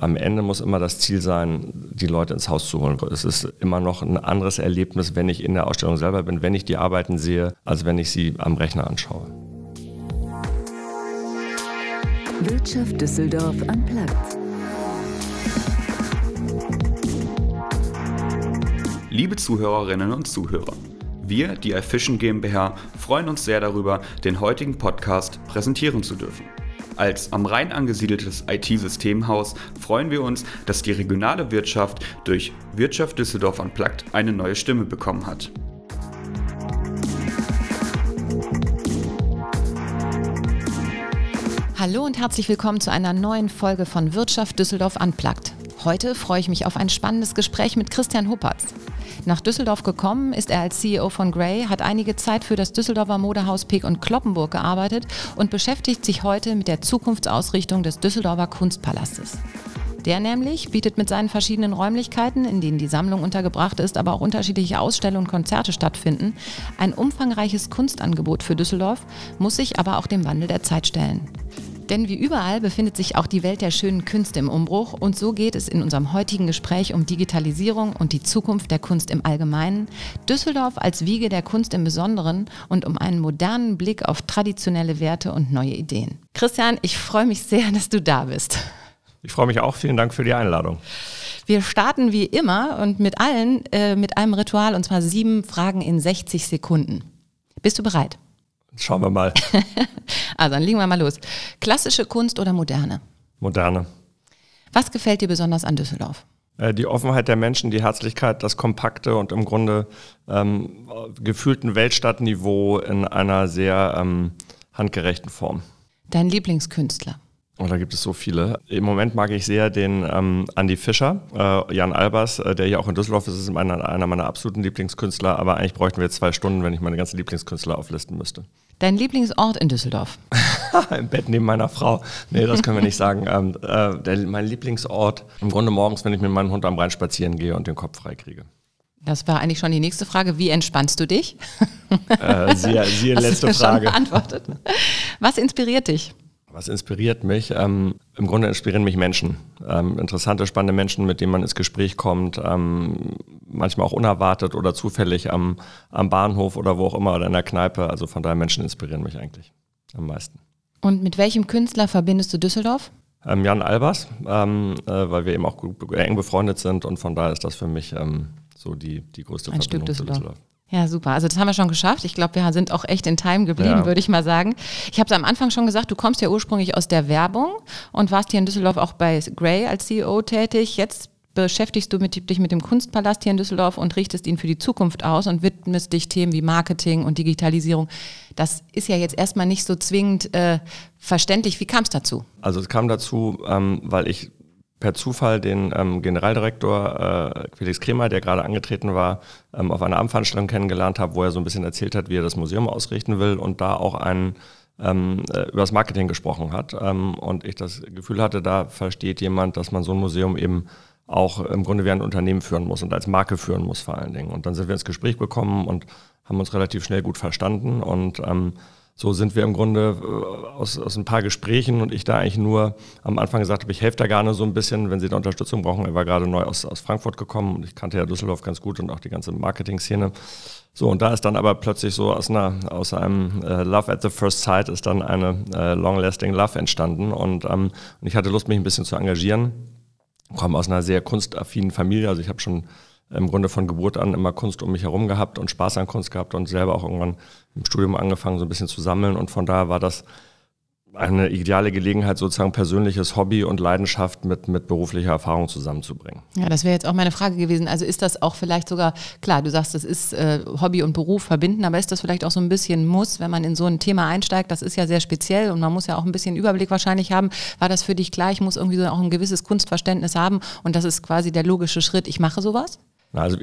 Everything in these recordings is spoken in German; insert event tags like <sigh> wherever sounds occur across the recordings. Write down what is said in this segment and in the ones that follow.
Am Ende muss immer das Ziel sein, die Leute ins Haus zu holen. Es ist immer noch ein anderes Erlebnis, wenn ich in der Ausstellung selber bin, wenn ich die Arbeiten sehe, als wenn ich sie am Rechner anschaue. Wirtschaft Düsseldorf am Platz. Liebe Zuhörerinnen und Zuhörer, wir, die iFishing GmbH, freuen uns sehr darüber, den heutigen Podcast präsentieren zu dürfen. Als am Rhein angesiedeltes IT-Systemhaus freuen wir uns, dass die regionale Wirtschaft durch Wirtschaft Düsseldorf Unplugged eine neue Stimme bekommen hat. Hallo und herzlich willkommen zu einer neuen Folge von Wirtschaft Düsseldorf Unplugged. Heute freue ich mich auf ein spannendes Gespräch mit Christian Huppertz. Nach Düsseldorf gekommen ist er als CEO von Grey, hat einige Zeit für das Düsseldorfer Modehaus Peek und Kloppenburg gearbeitet und beschäftigt sich heute mit der Zukunftsausrichtung des Düsseldorfer Kunstpalastes. Der nämlich bietet mit seinen verschiedenen Räumlichkeiten, in denen die Sammlung untergebracht ist, aber auch unterschiedliche Ausstellungen und Konzerte stattfinden, ein umfangreiches Kunstangebot für Düsseldorf, muss sich aber auch dem Wandel der Zeit stellen. Denn wie überall befindet sich auch die Welt der schönen Künste im Umbruch und so geht es in unserem heutigen Gespräch um Digitalisierung und die Zukunft der Kunst im Allgemeinen, Düsseldorf als Wiege der Kunst im Besonderen und um einen modernen Blick auf traditionelle Werte und neue Ideen. Christian, ich freue mich sehr, dass du da bist. Ich freue mich auch. Vielen Dank für die Einladung. Wir starten wie immer und mit allen äh, mit einem Ritual und zwar sieben Fragen in 60 Sekunden. Bist du bereit? Schauen wir mal. <laughs> also dann legen wir mal los. Klassische Kunst oder moderne? Moderne. Was gefällt dir besonders an Düsseldorf? Äh, die Offenheit der Menschen, die Herzlichkeit, das kompakte und im Grunde ähm, gefühlten Weltstadtniveau in einer sehr ähm, handgerechten Form. Dein Lieblingskünstler? Oh, da gibt es so viele. Im Moment mag ich sehr den ähm, Andy Fischer, äh, Jan Albers, äh, der hier auch in Düsseldorf ist, ist einer, einer meiner absoluten Lieblingskünstler. Aber eigentlich bräuchten wir jetzt zwei Stunden, wenn ich meine ganzen Lieblingskünstler auflisten müsste. Dein Lieblingsort in Düsseldorf? <laughs> Im Bett neben meiner Frau. Nee, das können wir nicht sagen. <laughs> Ähm, äh, der, mein Lieblingsort im Grunde morgens, wenn ich mit meinem Hund am Rhein spazieren gehe und den Kopf frei kriege. Das war eigentlich schon die nächste Frage. Wie entspannst du dich? Äh, siehe, siehe <laughs> letzte Frage. beantwortet. Was inspiriert dich? Was inspiriert mich? Ähm, Im Grunde inspirieren mich Menschen. Ähm, interessante, spannende Menschen, mit denen man ins Gespräch kommt. Ähm, manchmal auch unerwartet oder zufällig am, am Bahnhof oder wo auch immer oder in der Kneipe. Also von daher Menschen inspirieren mich eigentlich am meisten. Und mit welchem Künstler verbindest du Düsseldorf? Ähm, Jan Albers, ähm, äh, weil wir eben auch gut, eng befreundet sind und von daher ist das für mich ähm, so die, die größte Ein Verbindung Stück Düsseldorf. zu Düsseldorf. Ja, super. Also das haben wir schon geschafft. Ich glaube, wir sind auch echt in Time geblieben, Ja. würde ich mal sagen. Ich habe es am Anfang schon gesagt, du kommst ja ursprünglich aus der Werbung und warst hier in Düsseldorf auch bei Grey als CEO tätig. Jetzt beschäftigst du mit, dich mit dem Kunstpalast hier in Düsseldorf und richtest ihn für die Zukunft aus und widmest dich Themen wie Marketing und Digitalisierung. Das ist ja jetzt erstmal nicht so zwingend äh, verständlich. Wie kam es dazu? Also es kam dazu, ähm, weil ich per Zufall den ähm, Generaldirektor äh, Felix Kremer, der gerade angetreten war, ähm, auf einer Abendveranstaltung kennengelernt habe, wo er so ein bisschen erzählt hat, wie er das Museum ausrichten will und da auch einen ähm, äh, über das Marketing gesprochen hat. Ähm, und ich das Gefühl hatte, da versteht jemand, dass man so ein Museum eben auch im Grunde wie ein Unternehmen führen muss und als Marke führen muss vor allen Dingen. Und dann sind wir ins Gespräch gekommen und haben uns relativ schnell gut verstanden und ähm, so sind wir im Grunde äh, aus, aus ein paar Gesprächen und ich da eigentlich nur am Anfang gesagt habe, ich helfe da gerne so ein bisschen, wenn Sie da Unterstützung brauchen. Er war gerade neu aus, aus Frankfurt gekommen und ich kannte ja Düsseldorf ganz gut und auch die ganze Marketing-Szene. So, und da ist dann aber plötzlich so aus, einer, aus einem äh, Love at the First Sight ist dann eine äh, Long-Lasting Love entstanden und, ähm, und ich hatte Lust, mich ein bisschen zu engagieren. Komme aus einer sehr kunstaffinen Familie, also ich habe schon im Grunde von Geburt an immer Kunst um mich herum gehabt und Spaß an Kunst gehabt und selber auch irgendwann im Studium angefangen, so ein bisschen zu sammeln. Und von daher war das eine ideale Gelegenheit, sozusagen persönliches Hobby und Leidenschaft mit, mit beruflicher Erfahrung zusammenzubringen. Ja, das wäre jetzt auch meine Frage gewesen. Also ist das auch vielleicht sogar, klar, du sagst, das ist äh, Hobby und Beruf verbinden, aber ist das vielleicht auch so ein bisschen Muss, wenn man in so ein Thema einsteigt? Das ist ja sehr speziell und man muss ja auch ein bisschen Überblick wahrscheinlich haben. War das für dich klar, ich muss irgendwie so auch ein gewisses Kunstverständnis haben und das ist quasi der logische Schritt, ich mache sowas? Also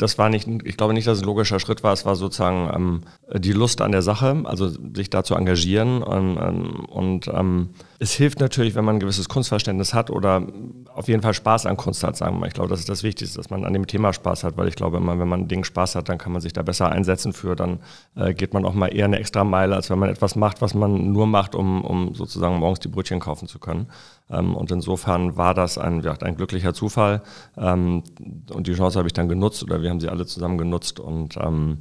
das war nicht, ich glaube nicht, dass es ein logischer Schritt war. Es war sozusagen ähm, die Lust an der Sache, also sich da zu engagieren. Und, ähm, und ähm, es hilft natürlich, wenn man ein gewisses Kunstverständnis hat oder auf jeden Fall Spaß an Kunst hat, sagen wir mal. Ich glaube, das ist das Wichtigste, dass man an dem Thema Spaß hat, weil ich glaube immer, wenn man ein Ding Spaß hat, dann kann man sich da besser einsetzen für, dann äh, geht man auch mal eher eine extra Meile, als wenn man etwas macht, was man nur macht, um, um sozusagen morgens die Brötchen kaufen zu können. Ähm, und insofern war das ein, ja, ein glücklicher Zufall. Ähm, und die Chance habe ich dann genutzt oder wir haben sie alle zusammen genutzt und ähm,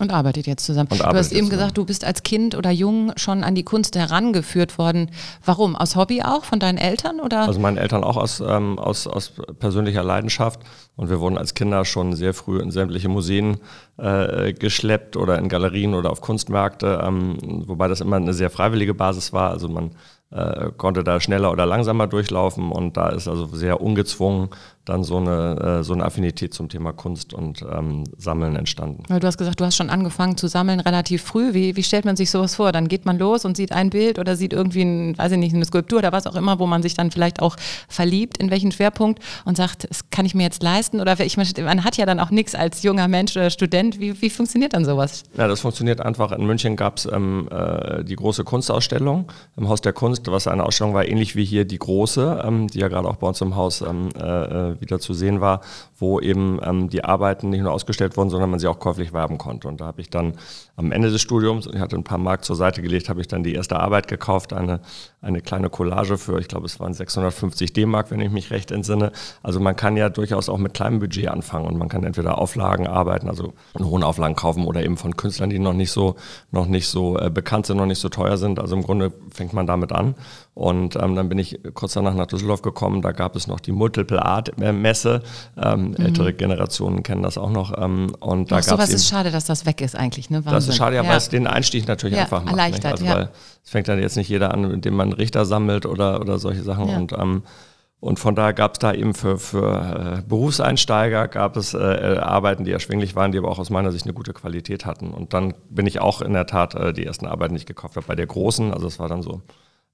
und arbeitet jetzt zusammen. Und du hast eben gesagt, du bist als Kind oder jung schon an die Kunst herangeführt worden. Warum? Aus Hobby auch? Von deinen Eltern? Oder? Also meine Eltern auch aus, ähm, aus, aus persönlicher Leidenschaft. Und wir wurden als Kinder schon sehr früh in sämtliche Museen äh, geschleppt oder in Galerien oder auf Kunstmärkte, ähm, wobei das immer eine sehr freiwillige Basis war. Also man äh, konnte da schneller oder langsamer durchlaufen. Und da ist also sehr ungezwungen dann so eine, äh, so eine Affinität zum Thema Kunst und ähm, Sammeln entstanden. Du hast gesagt, du hast schon angefangen zu sammeln relativ früh. Wie, wie stellt man sich sowas vor? Dann geht man los und sieht ein Bild oder sieht irgendwie, ein, weiß ich nicht, eine Skulptur oder was auch immer, wo man sich dann vielleicht auch verliebt, in welchen Schwerpunkt und sagt, das kann ich mir jetzt leisten oder ich, man hat ja dann auch nichts als junger Mensch oder Student. Wie, wie funktioniert dann sowas? Ja, das funktioniert einfach. In München gab es ähm, äh, die große Kunstausstellung im Haus der Kunst, was eine Ausstellung war, ähnlich wie hier die große, ähm, die ja gerade auch bei uns im Haus ähm, äh, äh wieder zu sehen war, wo eben ähm, die Arbeiten nicht nur ausgestellt wurden, sondern man sie auch käuflich werben konnte. Und da habe ich dann am Ende des Studiums, ich hatte ein paar Mark zur Seite gelegt, habe ich dann die erste Arbeit gekauft, eine, eine kleine Collage für, ich glaube, es waren 650 D-Mark, wenn ich mich recht entsinne. Also man kann ja durchaus auch mit kleinem Budget anfangen und man kann entweder Auflagen arbeiten, also in hohen Auflagen kaufen oder eben von Künstlern, die noch nicht so, noch nicht so äh, bekannt sind, noch nicht so teuer sind. Also im Grunde fängt man damit an. Und ähm, dann bin ich kurz danach nach Düsseldorf gekommen. Da gab es noch die Multiple Art Messe. Ähm, mhm. Ältere Generationen kennen das auch noch. Ähm, und da Ach, sowas ist schade, dass das weg ist eigentlich. Ne? Das ist schade, ja, ja. weil es den Einstieg natürlich ja, einfach macht. Erleichtert, also, ja. Weil es fängt dann jetzt nicht jeder an, indem man Richter sammelt oder, oder solche Sachen. Ja. Und ähm, und von daher gab es da eben für, für äh, Berufseinsteiger gab es äh, äh, Arbeiten, die erschwinglich waren, die aber auch aus meiner Sicht eine gute Qualität hatten. Und dann bin ich auch in der Tat äh, die ersten Arbeiten, die ich gekauft habe, bei der großen, also es war dann so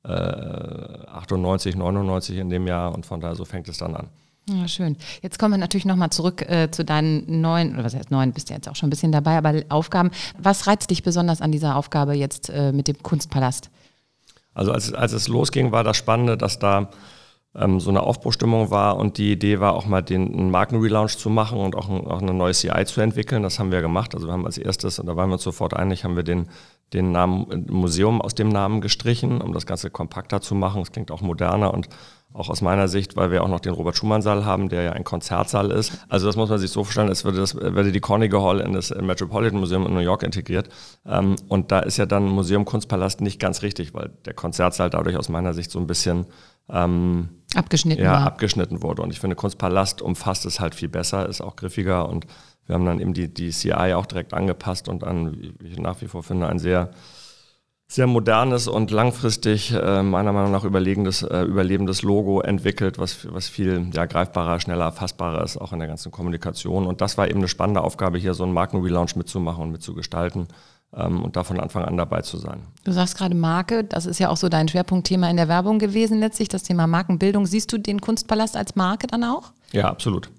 98, äh, 99 in dem Jahr und von daher so fängt es dann an. Ja, schön. Jetzt kommen wir natürlich nochmal zurück äh, zu deinen neuen, oder was heißt neuen, bist du jetzt auch schon ein bisschen dabei, aber Aufgaben. Was reizt dich besonders an dieser Aufgabe jetzt äh, mit dem Kunstpalast? Also als, als es losging, war das Spannende, dass da ähm, so eine Aufbruchstimmung war und die Idee war auch mal den einen Markenrelaunch zu machen und auch, ein, auch eine neue CI zu entwickeln. Das haben wir gemacht. Also wir haben als erstes, und da waren wir uns sofort einig, haben wir den, den Namen äh, Museum aus dem Namen gestrichen, um das Ganze kompakter zu machen. Es klingt auch moderner und auch aus meiner Sicht, weil wir auch noch den Robert-Schumann-Saal haben, der ja ein Konzertsaal ist. Also das muss man sich so vorstellen, als würde, das, würde die Carnegie Hall in das Metropolitan Museum in New York integriert. Ähm, und da ist ja dann Museum Kunstpalast nicht ganz richtig, weil der Konzertsaal dadurch aus meiner Sicht so ein bisschen ähm, abgeschnitten, ja, war. abgeschnitten wurde. Und ich finde, Kunstpalast umfasst es halt viel besser, ist auch griffiger und wir haben dann eben die, die CI auch direkt angepasst und dann, wie ich nach wie vor finde, ein sehr sehr modernes und langfristig äh, meiner Meinung nach überlegendes, äh, überlebendes Logo entwickelt, was, was viel ja, greifbarer, schneller, fassbarer ist, auch in der ganzen Kommunikation. Und das war eben eine spannende Aufgabe, hier so einen Markenrelaunch mitzumachen und mitzugestalten ähm, und da von Anfang an dabei zu sein. Du sagst gerade Marke, das ist ja auch so dein Schwerpunktthema in der Werbung gewesen letztlich, das Thema Markenbildung. Siehst du den Kunstpalast als Marke dann auch? Ja, absolut.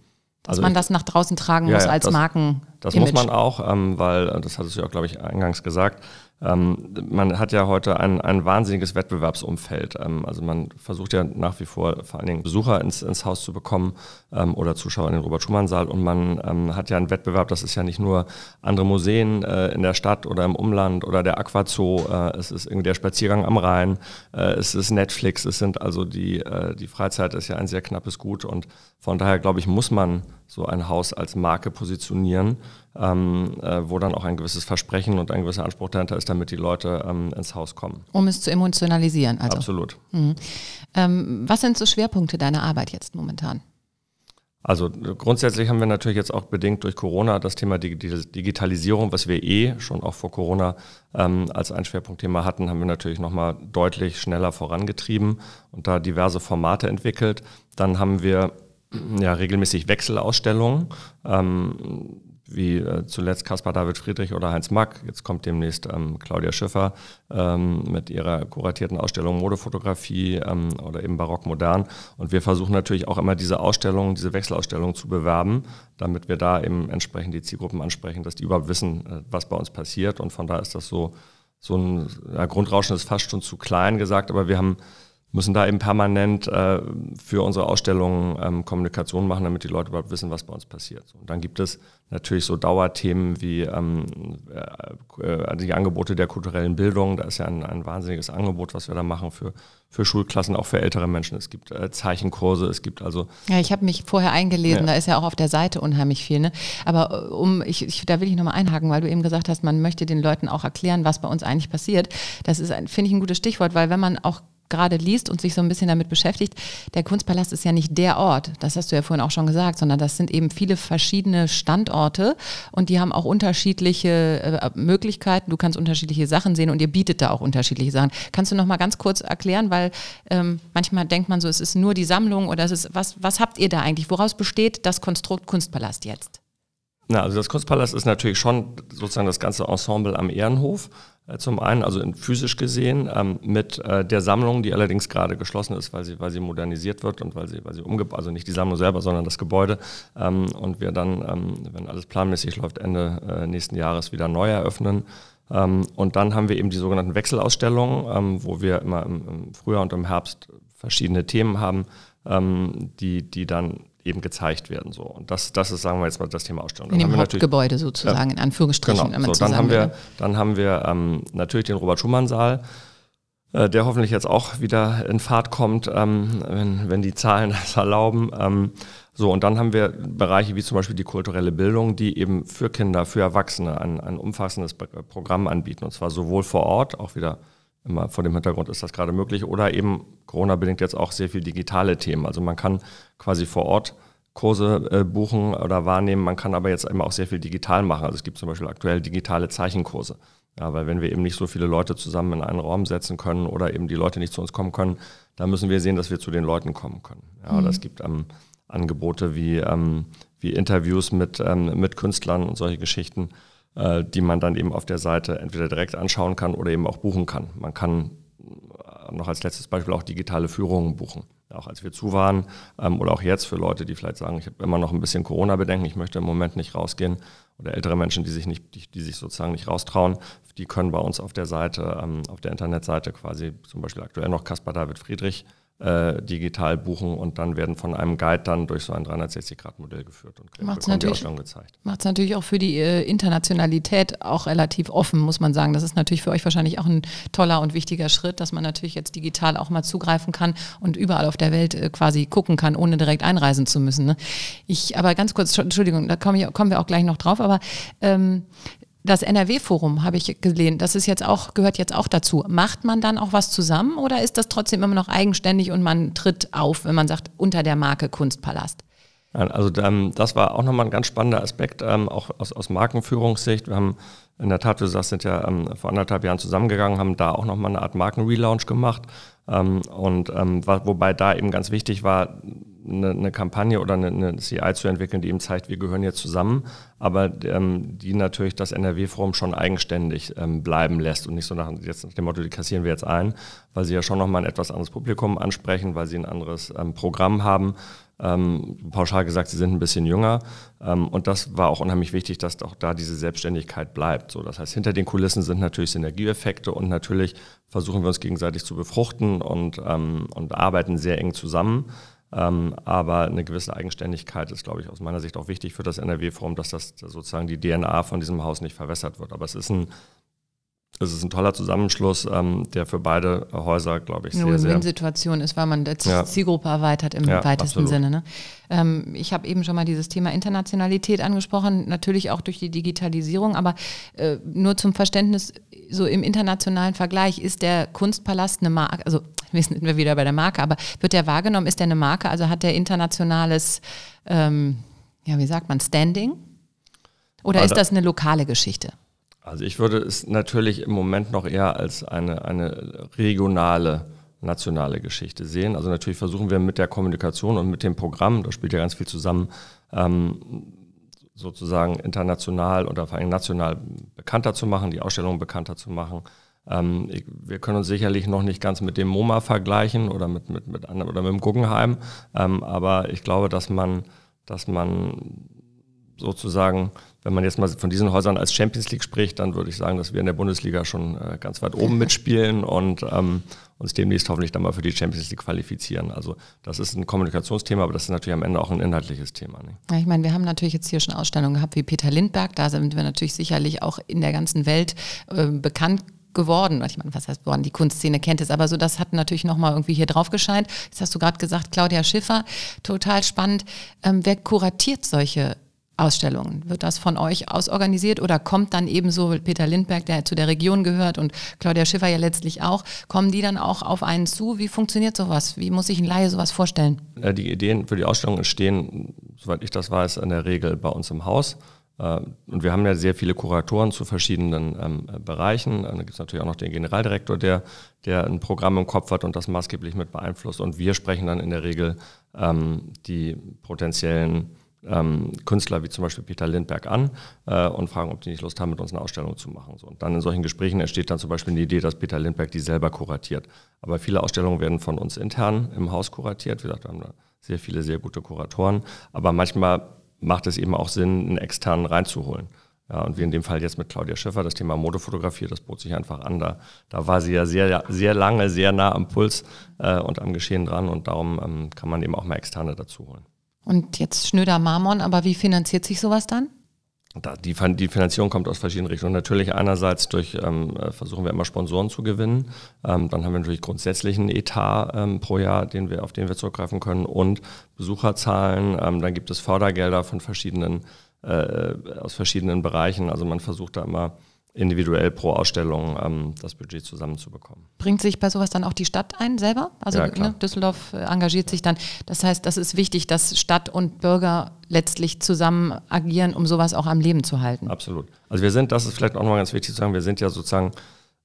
Dass also man das nach draußen tragen muss ja, als das, Marken. Das muss man auch, ähm, weil, äh, das hattest du ja, glaube ich, eingangs gesagt, ähm, man hat ja heute ein, ein wahnsinniges Wettbewerbsumfeld. Ähm, also man versucht ja nach wie vor vor allen Dingen Besucher ins, ins Haus zu bekommen ähm, oder Zuschauer in den Robert-Schumann-Saal. Und man ähm, hat ja einen Wettbewerb, das ist ja nicht nur andere Museen äh, in der Stadt oder im Umland oder der Aquazoo, äh, es ist irgendwie der Spaziergang am Rhein, äh, es ist Netflix, es sind also die, äh, die Freizeit ist ja ein sehr knappes Gut und von daher glaube ich, muss man so ein Haus als Marke positionieren ähm, äh, wo dann auch ein gewisses Versprechen und ein gewisser Anspruch dahinter ist, damit die Leute ähm, ins Haus kommen. Um es zu emotionalisieren. Also. Absolut. Mhm. Ähm, was sind so Schwerpunkte deiner Arbeit jetzt momentan? Also grundsätzlich haben wir natürlich jetzt auch bedingt durch Corona das Thema Digitalisierung, was wir eh schon auch vor Corona ähm, als ein Schwerpunktthema hatten, haben wir natürlich nochmal deutlich schneller vorangetrieben und da diverse Formate entwickelt. Dann haben wir ja regelmäßig Wechselausstellungen. Ähm, wie äh, zuletzt Caspar David Friedrich oder Heinz Mack. Jetzt kommt demnächst ähm, Claudia Schiffer ähm, mit ihrer kuratierten Ausstellung Modefotografie ähm, oder eben Barock Modern. Und wir versuchen natürlich auch immer diese Ausstellungen, diese Wechselausstellungen zu bewerben, damit wir da eben entsprechend die Zielgruppen ansprechen, dass die überhaupt wissen, äh, was bei uns passiert. Und von da ist das so, so ein ja, Grundrauschen ist fast schon zu klein gesagt, aber wir haben müssen da eben permanent äh, für unsere Ausstellungen ähm, Kommunikation machen, damit die Leute überhaupt wissen, was bei uns passiert. Und dann gibt es natürlich so Dauerthemen wie ähm, äh, die Angebote der kulturellen Bildung. Da ist ja ein, ein, wahnsinniges Angebot, was wir da machen für, für Schulklassen, auch für ältere Menschen. Es gibt äh, Zeichenkurse, es gibt also. Ja, ich habe mich vorher eingelesen, ja. da ist ja auch auf der Seite unheimlich viel. Ne? Aber äh, um, ich, ich, da will ich nochmal einhaken, weil du eben gesagt hast, man möchte den Leuten auch erklären, was bei uns eigentlich passiert. Das ist, finde ich, ein gutes Stichwort, weil wenn man auch gerade liest und sich so ein bisschen damit beschäftigt, der Kunstpalast ist ja nicht der Ort, das hast du ja vorhin auch schon gesagt, sondern das sind eben viele verschiedene Standorte und die haben auch unterschiedliche äh, Möglichkeiten. Du kannst unterschiedliche Sachen sehen und ihr bietet da auch unterschiedliche Sachen. Kannst du noch mal ganz kurz erklären, weil ähm, manchmal denkt man so, es ist nur die Sammlung oder es ist was was habt ihr da eigentlich? Woraus besteht das Konstrukt Kunstpalast jetzt? Na, also das Kunstpalast ist natürlich schon sozusagen das ganze Ensemble am Ehrenhof. Äh, zum einen, also physisch gesehen, ähm, mit äh, der Sammlung, die allerdings gerade geschlossen ist, weil sie, weil sie modernisiert wird und weil sie, weil sie umgebaut, also nicht die Sammlung selber, sondern das Gebäude. Ähm, und wir dann, ähm, wenn alles planmäßig läuft, Ende äh, nächsten Jahres wieder neu eröffnen. Ähm, und dann haben wir eben die sogenannten Wechselausstellungen, ähm, wo wir immer im, im, Frühjahr und im Herbst verschiedene Themen haben, ähm, die, die dann eben gezeigt werden. So. Und das, das ist, sagen wir jetzt mal, das Thema Ausstellung. In dem Hauptgebäude sozusagen, in Anführungsstrichen. Genau, so, dann, haben wir, dann haben wir ähm, natürlich den Robert-Schumann-Saal, äh, der hoffentlich jetzt auch wieder in Fahrt kommt, ähm, wenn, wenn die Zahlen <laughs> das erlauben. Ähm, so, und dann haben wir Bereiche wie zum Beispiel die kulturelle Bildung, die eben für Kinder, für Erwachsene ein, ein umfassendes Programm anbieten. Und zwar sowohl vor Ort, auch wieder immer vor dem Hintergrund ist das gerade möglich, oder eben Corona-bedingt jetzt auch sehr viel digitale Themen. Also man kann quasi vor Ort Kurse äh, buchen oder wahrnehmen, man kann aber jetzt eben auch sehr viel digital machen. Also es gibt zum Beispiel aktuell digitale Zeichenkurse. Ja, weil wenn wir eben nicht so viele Leute zusammen in einen Raum setzen können oder eben die Leute nicht zu uns kommen können, dann müssen wir sehen, dass wir zu den Leuten kommen können. Ja, mhm. oder es gibt ähm, Angebote wie, ähm, wie Interviews mit, ähm, mit Künstlern und solche Geschichten die man dann eben auf der Seite entweder direkt anschauen kann oder eben auch buchen kann. Man kann äh, noch als letztes Beispiel auch digitale Führungen buchen. Auch als wir zu waren ähm, oder auch jetzt für Leute, die vielleicht sagen, ich habe immer noch ein bisschen Corona-Bedenken, ich möchte im Moment nicht rausgehen oder ältere Menschen, die sich nicht, die, die sich sozusagen nicht raustrauen, die können bei uns auf der Seite, ähm, auf der Internetseite quasi zum Beispiel aktuell noch Caspar David Friedrich äh, digital buchen und dann werden von einem Guide dann durch so ein 360-Grad-Modell geführt und Macht's natürlich, gezeigt. Macht es natürlich auch für die äh, Internationalität auch relativ offen, muss man sagen. Das ist natürlich für euch wahrscheinlich auch ein toller und wichtiger Schritt, dass man natürlich jetzt digital auch mal zugreifen kann und überall auf der Welt äh, quasi gucken kann, ohne direkt einreisen zu müssen. Ne? Ich, aber ganz kurz, Entschuldigung, da komm ich, kommen wir auch gleich noch drauf, aber ähm, das NRW-Forum habe ich gesehen, das ist jetzt auch, gehört jetzt auch dazu. Macht man dann auch was zusammen oder ist das trotzdem immer noch eigenständig und man tritt auf, wenn man sagt, unter der Marke Kunstpalast? Also ähm, das war auch nochmal ein ganz spannender Aspekt, ähm, auch aus, Markenführungssicht. Wir haben in der Tat, wir sind ja ähm, vor anderthalb Jahren zusammengegangen, haben da auch nochmal eine Art Markenrelaunch gemacht. Und wobei da eben ganz wichtig war, eine, eine Kampagne oder eine, eine, CI zu entwickeln, die eben zeigt, wir gehören jetzt zusammen, aber die natürlich das NRW-Forum schon eigenständig bleiben lässt und nicht so nach, dem Motto, die kassieren wir jetzt ein, weil sie ja schon nochmal ein etwas anderes Publikum ansprechen, weil sie ein anderes Programm haben. Ähm, pauschal gesagt, sie sind ein bisschen jünger. Ähm, und das war auch unheimlich wichtig, dass auch da diese Selbstständigkeit bleibt. So, das heißt, hinter den Kulissen sind natürlich Synergieeffekte und natürlich versuchen wir uns gegenseitig zu befruchten und, ähm, und arbeiten sehr eng zusammen. Ähm, aber eine gewisse Eigenständigkeit ist, glaube ich, aus meiner Sicht auch wichtig für das NRW-Forum, dass das sozusagen die DNA von diesem Haus nicht verwässert wird. Aber es ist ein es ist ein toller Zusammenschluss, ähm, der für beide Häuser, glaube ich, sehr, eine Win-Win-Situation ist, weil man die ja. Zielgruppe erweitert im ja, weitesten absolut. Sinne. Ne? Ähm, ich habe eben schon mal dieses Thema Internationalität angesprochen, natürlich auch durch die Digitalisierung, aber äh, nur zum Verständnis, so im internationalen Vergleich ist der Kunstpalast eine Marke, also <laughs> wir sind wir wieder bei der Marke, aber wird der wahrgenommen, ist der eine Marke, also hat der internationales, ähm, ja, wie sagt man, Standing? Oder also, ist das eine lokale Geschichte? Also ich würde es natürlich im Moment noch eher als eine, eine regionale, nationale Geschichte sehen. Also natürlich versuchen wir mit der Kommunikation und mit dem Programm, da spielt ja ganz viel zusammen, ähm, sozusagen international oder vor allem national bekannter zu machen, die Ausstellung bekannter zu machen. Ähm, ich, wir können uns sicherlich noch nicht ganz mit dem MoMA vergleichen oder mit, mit, mit anderen oder mit dem Guggenheim, ähm, aber ich glaube, dass man, dass man sozusagen, wenn man jetzt mal von diesen Häusern als Champions League spricht, dann würde ich sagen, dass wir in der Bundesliga schon äh, ganz weit oben mitspielen und ähm, uns demnächst hoffentlich dann mal für die Champions League qualifizieren. Also das ist ein Kommunikationsthema, aber das ist natürlich am Ende auch ein inhaltliches Thema. Ne? Ja, ich meine, wir haben natürlich jetzt hier schon Ausstellungen gehabt wie Peter Lindberg, da sind wir natürlich sicherlich auch in der ganzen Welt äh, bekannt geworden. Ich meine, was heißt worden? Die Kunstszene kennt es, aber so das hat natürlich nochmal irgendwie hier drauf gescheint. Jetzt hast du gerade gesagt, Claudia Schiffer, total spannend. Ähm, wer kuratiert solche Ausstellungen? Wird das von euch ausorganisiert oder kommt dann ebenso Peter Lindberg, der zu der Region gehört und Claudia Schiffer ja letztlich auch, kommen die dann auch auf einen zu? Wie funktioniert sowas? Wie muss sich ein Laie sowas vorstellen? Äh, die Ideen für die Ausstellung entstehen, soweit ich das weiß, in der Regel bei uns im Haus. Äh, und wir haben ja sehr viele Kuratoren zu verschiedenen ähm, Bereichen. Da gibt es natürlich auch noch den Generaldirektor, der, der ein Programm im Kopf hat und das maßgeblich mit beeinflusst. Und wir sprechen dann in der Regel ähm, die potenziellen ähm, Künstler wie zum Beispiel Peter Lindberg an äh, und fragen, ob die nicht Lust haben, mit uns eine Ausstellung zu machen. So, und dann in solchen Gesprächen entsteht dann zum Beispiel eine Idee, dass Peter Lindberg die selber kuratiert. Aber viele Ausstellungen werden von uns intern im Haus kuratiert. Wie gesagt, wir haben da sehr viele, sehr gute Kuratoren. Aber manchmal macht es eben auch Sinn, einen externen reinzuholen. Ja, und wie in dem Fall jetzt mit Claudia Schiffer, das Thema Modefotografie, das bot sich einfach an. Da, da war sie ja sehr, sehr lange, sehr nah am Puls äh, und am Geschehen dran und darum ähm, kann man eben auch mal Externe dazu holen. Und jetzt Schnöder Marmon, aber wie finanziert sich sowas dann? Da, die, Finanzierung kommt aus verschiedenen Richtungen. Natürlich einerseits durch, ähm, äh, versuchen wir immer Sponsoren zu gewinnen. Ähm, dann haben wir natürlich grundsätzlich einen Etat ähm, pro Jahr, den wir, auf den wir zurückgreifen können und Besucherzahlen. Ähm, dann gibt es Fördergelder von verschiedenen, äh, aus verschiedenen Bereichen. Also man versucht da immer individuell pro Ausstellung ähm, das Budget zusammenzubekommen. Bringt sich bei sowas dann auch die Stadt ein selber? Also ja, ne, Düsseldorf äh, engagiert sich dann. Das heißt, das ist wichtig, dass Stadt und Bürger letztlich zusammen agieren, um sowas auch am Leben zu halten. Absolut. Also wir sind, das ist vielleicht auch nochmal ganz wichtig zu sagen, wir sind ja sozusagen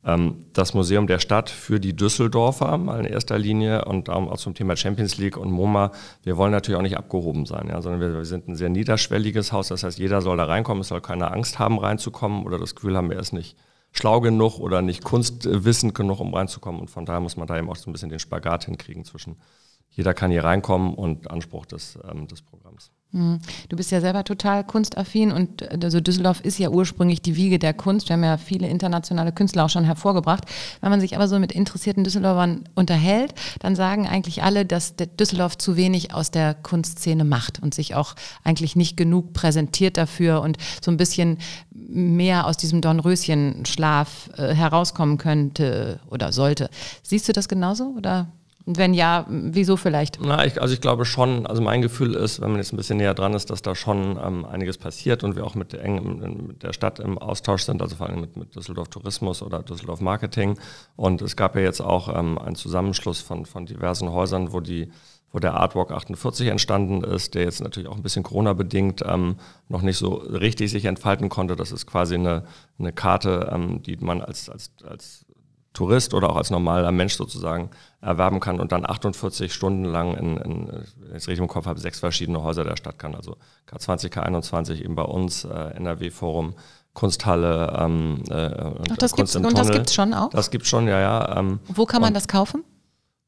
das Museum der Stadt für die Düsseldorfer mal in erster Linie und auch zum Thema Champions League und MoMA. Wir wollen natürlich auch nicht abgehoben sein, ja, sondern wir, wir, sind ein sehr niederschwelliges Haus. Das heißt, jeder soll da reinkommen, es soll keine Angst haben, reinzukommen oder das Gefühl haben, er ist nicht schlau genug oder nicht kunstwissend genug, um reinzukommen. Und von daher muss man da eben auch so ein bisschen den Spagat hinkriegen zwischen jeder kann hier reinkommen und Anspruch des, ähm, des Programms. Hm. Du bist ja selber total kunstaffin und also Düsseldorf ist ja ursprünglich die Wiege der Kunst. Wir haben ja viele internationale Künstler auch schon hervorgebracht. Wenn man sich aber so mit interessierten Düsseldorfern unterhält, dann sagen eigentlich alle, dass Düsseldorf zu wenig aus der Kunstszene macht und sich auch eigentlich nicht genug präsentiert dafür und so ein bisschen mehr aus diesem Dornröschen-Schlaf äh, herauskommen könnte oder sollte. Siehst du das genauso oder? Und wenn ja, wieso vielleicht? Na, ich, also ich glaube schon, also mein Gefühl ist, wenn man jetzt ein bisschen näher dran ist, dass da schon ähm, einiges passiert und wir auch mit der, eng, mit der Stadt im Austausch sind, also vor allem mit, mit Düsseldorf Tourismus oder Düsseldorf Marketing. Und es gab ja jetzt auch ähm, einen Zusammenschluss von, von diversen Häusern, wo die wo der Artwalk 48 entstanden ist, der jetzt natürlich auch ein bisschen Corona-bedingt ähm, noch nicht so richtig sich entfalten konnte. Das ist quasi eine, eine Karte, ähm, die man als, als, als Tourist oder auch als normaler Mensch sozusagen erwerben kann und dann 48 Stunden lang in, in jetzt richtig im Kopf habe, sechs verschiedene Häuser der Stadt kann. Also K20, K21 eben bei uns, äh, NRW-Forum, Kunsthalle ähm, äh, und, Ach, das Kunst gibt's, Und das gibt es schon auch? Das gibt schon, ja, ja. Ähm, Wo kann man das kaufen?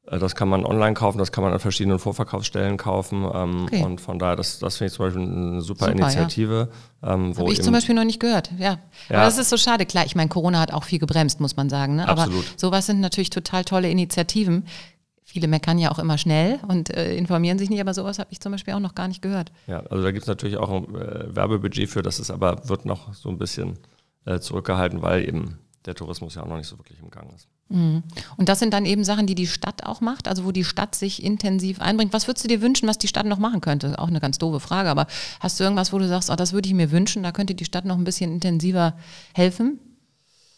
Äh, das kann man online kaufen, das kann man an verschiedenen Vorverkaufsstellen kaufen. Ähm, okay. Und von daher, das, das finde ich zum Beispiel eine super, super Initiative. Ja. Ähm, Habe ich zum Beispiel noch nicht gehört, ja. ja. Aber das ist so schade. Klar, ich meine, Corona hat auch viel gebremst, muss man sagen. Ne? Aber sowas sind natürlich total tolle Initiativen. Viele meckern ja auch immer schnell und äh, informieren sich nicht, aber sowas habe ich zum Beispiel auch noch gar nicht gehört. Ja, also da gibt es natürlich auch ein äh, Werbebudget für, das ist aber, wird noch so ein bisschen äh, zurückgehalten, weil eben der Tourismus ja auch noch nicht so wirklich im Gang ist. Mhm. Und das sind dann eben Sachen, die die Stadt auch macht, also wo die Stadt sich intensiv einbringt. Was würdest du dir wünschen, was die Stadt noch machen könnte? Auch eine ganz doofe Frage, aber hast du irgendwas, wo du sagst, oh, das würde ich mir wünschen, da könnte die Stadt noch ein bisschen intensiver helfen?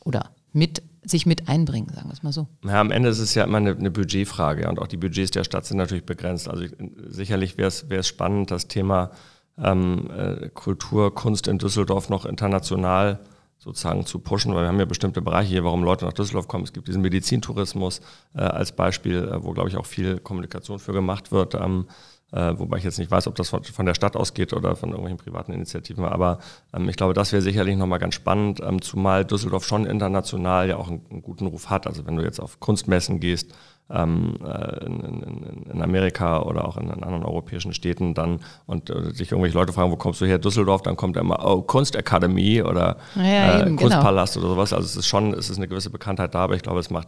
Oder mit sich mit einbringen, sagen wir es mal so. Ja, am Ende ist es ja immer eine, eine Budgetfrage und auch die Budgets der Stadt sind natürlich begrenzt. Also ich, sicherlich wäre es spannend, das Thema ähm, äh, Kultur, Kunst in Düsseldorf noch international äh, sozusagen zu pushen, weil wir haben ja bestimmte Bereiche hier, warum Leute nach Düsseldorf kommen. Es gibt diesen Medizintourismus äh, als Beispiel, äh, wo, glaube ich, auch viel Kommunikation für gemacht wird. Ähm, äh, wobei ich jetzt nicht weiß, ob das von, von, der Stadt ausgeht oder von irgendwelchen privaten Initiativen. Aber ähm, ich glaube, das wäre sicherlich nochmal ganz spannend, ähm, zumal Düsseldorf schon international ja auch einen, einen, guten Ruf hat. Also wenn du jetzt auf Kunstmessen gehst, ähm, äh, in, in, in, Amerika oder auch in, in, anderen europäischen Städten dann und äh, sich irgendwelche Leute fragen, wo kommst du her? Düsseldorf, dann kommt immer, oh, Kunstakademie oder ja, äh, eben, genau. Kunstpalast genau. oder sowas. Also es ist schon, es ist eine gewisse Bekanntheit da, aber ich glaube, es macht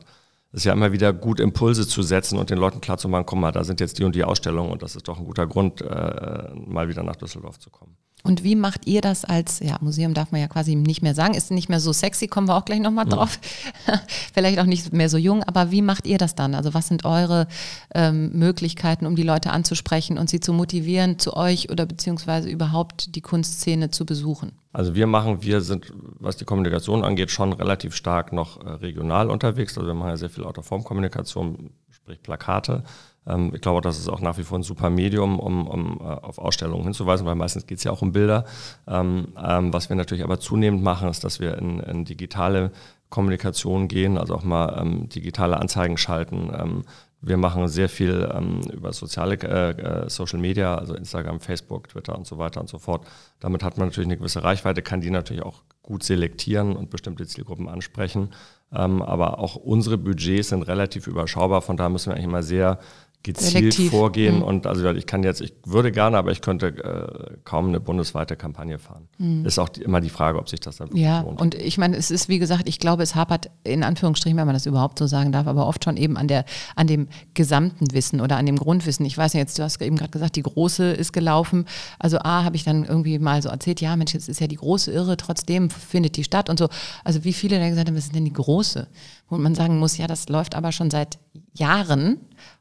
ist ja immer wieder gut, Impulse zu setzen und den Leuten klarzumachen, komm mal, da sind jetzt die und die Ausstellungen und das ist doch ein guter Grund, äh, mal wieder nach Düsseldorf zu kommen. Und wie macht ihr das als, ja, Museum darf man ja quasi nicht mehr sagen, ist nicht mehr so sexy, kommen wir auch gleich nochmal drauf. Ja. <laughs> Vielleicht auch nicht mehr so jung, aber wie macht ihr das dann? Also was sind eure ähm, Möglichkeiten, um die Leute anzusprechen und sie zu motivieren, zu euch oder beziehungsweise überhaupt die Kunstszene zu besuchen? Also wir machen, wir sind, was die Kommunikation angeht, schon relativ stark noch äh, regional unterwegs. Also wir machen ja sehr viel Autoformkommunikation, sprich Plakate. Ähm, ich glaube, das ist auch nach wie vor ein super Medium, um, um äh, auf Ausstellungen hinzuweisen, weil meistens geht es ja auch um Bilder. Ähm, ähm, was wir natürlich aber zunehmend machen, ist, dass wir in, in digitale Kommunikation gehen, also auch mal ähm, digitale Anzeigen schalten. Ähm, wir machen sehr viel ähm, über soziale äh, äh, Social Media, also Instagram, Facebook, Twitter und so weiter und so fort. Damit hat man natürlich eine gewisse Reichweite, kann die natürlich auch gut selektieren und bestimmte Zielgruppen ansprechen. Ähm, aber auch unsere Budgets sind relativ überschaubar, von daher müssen wir eigentlich immer sehr gezielt Selektiv. vorgehen. Mhm. Und also ich kann jetzt, ich würde gerne, aber ich könnte äh, kaum eine bundesweite Kampagne fahren. Mhm. Ist auch die, immer die Frage, ob sich das dann ja, lohnt. Und ich meine, es ist wie gesagt, ich glaube, es hapert in Anführungsstrichen, wenn man das überhaupt so sagen darf, aber oft schon eben an der, an dem gesamten Wissen oder an dem Grundwissen. Ich weiß ja jetzt, du hast eben gerade gesagt, die große ist gelaufen. Also A, habe ich dann irgendwie mal so erzählt, ja, Mensch, jetzt ist ja die große irre, trotzdem findet die statt und so. Also wie viele dann gesagt haben, was ist denn die große? Wo man sagen muss, ja, das läuft aber schon seit Jahren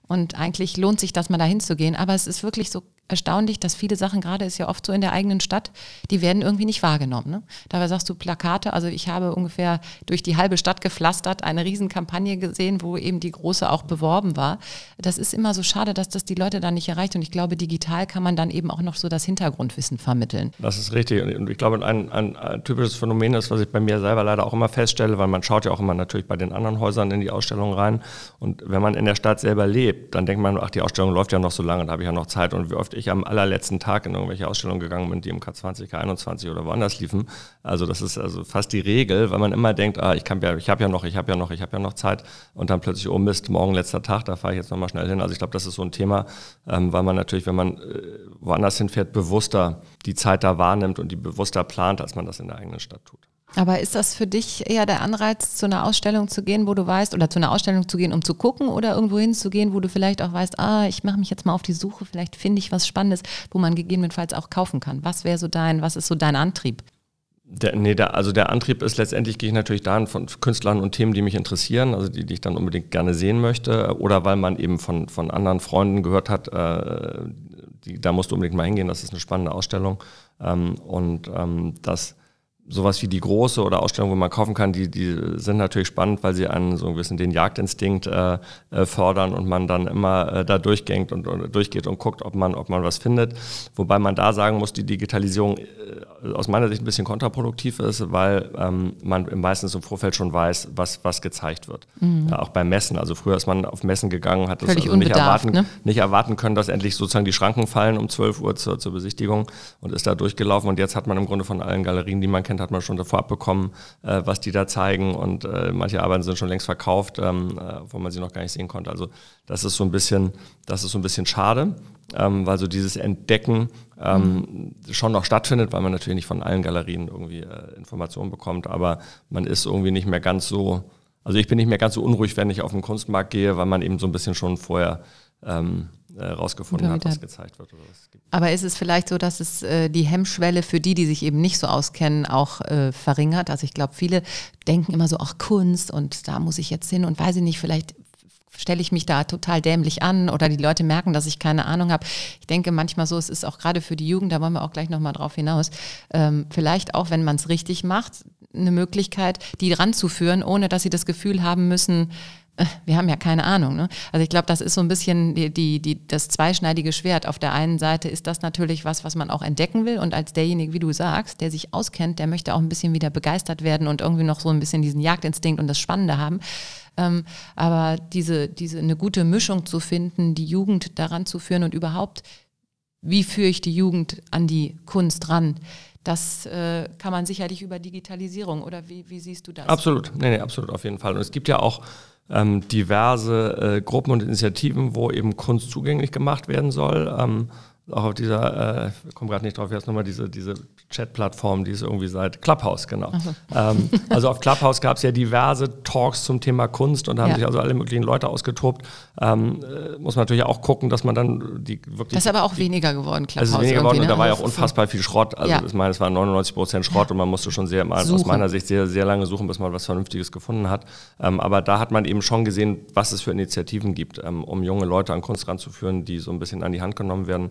und eigentlich lohnt sich das mal dahin zu gehen. Aber es ist wirklich so erstaunlich, dass viele Sachen, gerade ist ja oft so in der eigenen Stadt, die werden irgendwie nicht wahrgenommen. Ne? Dabei sagst du Plakate, also ich habe ungefähr durch die halbe Stadt gepflastert eine Riesenkampagne gesehen, wo eben die große auch beworben war. Das ist immer so schade, dass das die Leute dann nicht erreicht und ich glaube, digital kann man dann eben auch noch so das Hintergrundwissen vermitteln. Das ist richtig und ich glaube, ein, ein, ein typisches Phänomen ist, was ich bei mir selber leider auch immer feststelle, weil man schaut ja auch immer natürlich bei den anderen Häusern in die Ausstellung rein und wenn man in der Stadt selber lebt, dann denkt man, ach, die Ausstellung läuft ja noch so lange, da habe ich ja noch Zeit und wie oft ich am allerletzten Tag in irgendwelche Ausstellungen gegangen bin, die im K20, K21 oder woanders liefen. Also das ist also fast die Regel, weil man immer denkt, ah, ich ja, ich habe ja noch, ich habe ja noch, ich habe ja noch Zeit und dann plötzlich, oh Mist, morgen letzter Tag, da fahre ich jetzt nochmal schnell hin. Also ich glaube, das ist so ein Thema, ähm, weil man natürlich, wenn man äh, woanders hinfährt, bewusster die Zeit da wahrnimmt und die bewusster plant, als man das in der eigenen Stadt tut. Aber ist das für dich eher der Anreiz, zu einer Ausstellung zu gehen, wo du weißt, oder zu einer Ausstellung zu gehen, um zu gucken, oder irgendwo hinzugehen, wo du vielleicht auch weißt, ah, ich mache mich jetzt mal auf die Suche, vielleicht finde ich was Spannendes, wo man gegebenenfalls auch kaufen kann. Was wäre so dein, was ist so dein Antrieb? Der, nee, der, also der Antrieb ist letztendlich, gehe ich natürlich dahin von Künstlern und Themen, die mich interessieren, also die, die ich dann unbedingt gerne sehen möchte, oder weil man eben von, von anderen Freunden gehört hat, äh, die, da musst du unbedingt mal hingehen, das ist eine spannende Ausstellung. Ähm, und ähm, das sowas wie die große oder Ausstellung, wo man kaufen kann, die, die sind natürlich spannend, weil sie einen so ein bisschen den Jagdinstinkt äh, äh, fördern und man dann immer äh, da durchgeht und, und, durchgeht und guckt, ob man, ob man was findet. Wobei man da sagen muss, die Digitalisierung äh, aus meiner Sicht ein bisschen kontraproduktiv ist, weil ähm, man meistens im Vorfeld schon weiß, was, was gezeigt wird. Mhm. Ja, auch beim Messen. Also früher ist man auf Messen gegangen, hat es also nicht, erwarten, ne? nicht erwarten können, dass endlich sozusagen die Schranken fallen um 12 Uhr zur, zur Besichtigung und ist da durchgelaufen. Und jetzt hat man im Grunde von allen Galerien, die man kennt, hat man schon davor abbekommen, äh, was die da zeigen. Und äh, manche Arbeiten sind schon längst verkauft, ähm, äh, wo man sie noch gar nicht sehen konnte. Also das ist so ein bisschen, das ist so ein bisschen schade, ähm, weil so dieses Entdecken ähm, mhm. schon noch stattfindet, weil man natürlich nicht von allen Galerien irgendwie äh, Informationen bekommt, aber man ist irgendwie nicht mehr ganz so, also ich bin nicht mehr ganz so unruhig, wenn ich auf den Kunstmarkt gehe, weil man eben so ein bisschen schon vorher ähm, äh, hat, was gezeigt wird. Aber ist es vielleicht so, dass es äh, die Hemmschwelle für die, die sich eben nicht so auskennen, auch äh, verringert? Also ich glaube, viele denken immer so, ach Kunst und da muss ich jetzt hin und weiß ich nicht, vielleicht stelle ich mich da total dämlich an oder die Leute merken, dass ich keine Ahnung habe. Ich denke manchmal so, es ist auch gerade für die Jugend, da wollen wir auch gleich nochmal drauf hinaus, ähm, vielleicht auch, wenn man es richtig macht, eine Möglichkeit, die ranzuführen, ohne dass sie das Gefühl haben müssen, wir haben ja keine Ahnung. Ne? Also ich glaube, das ist so ein bisschen die, die, die, das zweischneidige Schwert. Auf der einen Seite ist das natürlich was, was man auch entdecken will und als derjenige, wie du sagst, der sich auskennt, der möchte auch ein bisschen wieder begeistert werden und irgendwie noch so ein bisschen diesen Jagdinstinkt und das Spannende haben. Ähm, aber diese, diese eine gute Mischung zu finden, die Jugend daran zu führen und überhaupt wie führe ich die Jugend an die Kunst ran? Das äh, kann man sicherlich über Digitalisierung oder wie, wie siehst du das? Absolut, nee, nee, absolut auf jeden Fall. Und es gibt ja auch ähm, diverse äh, Gruppen und Initiativen, wo eben Kunst zugänglich gemacht werden soll. Ähm, auch auf dieser, äh, ich komme gerade nicht drauf, jetzt nochmal diese, diese Chat-Plattform, die ist irgendwie seit Clubhouse, genau. So. Ähm, <laughs> also auf Clubhouse gab es ja diverse Talks zum Thema Kunst und da haben ja. sich also alle möglichen Leute ausgetobt. Ähm, äh, muss man natürlich auch gucken, dass man dann die wirklich. Das ist aber auch die, weniger geworden, Clubhouse. Also weniger geworden ne? und da war ja auch unfassbar viel Schrott. Also ja. ich meine, es waren 99 Prozent Schrott und man musste schon sehr, suchen. aus meiner Sicht sehr, sehr lange suchen, bis man was Vernünftiges gefunden hat. Ähm, aber da hat man eben schon gesehen, was es für Initiativen gibt, ähm, um junge Leute an Kunst ranzuführen, die so ein bisschen an die Hand genommen werden.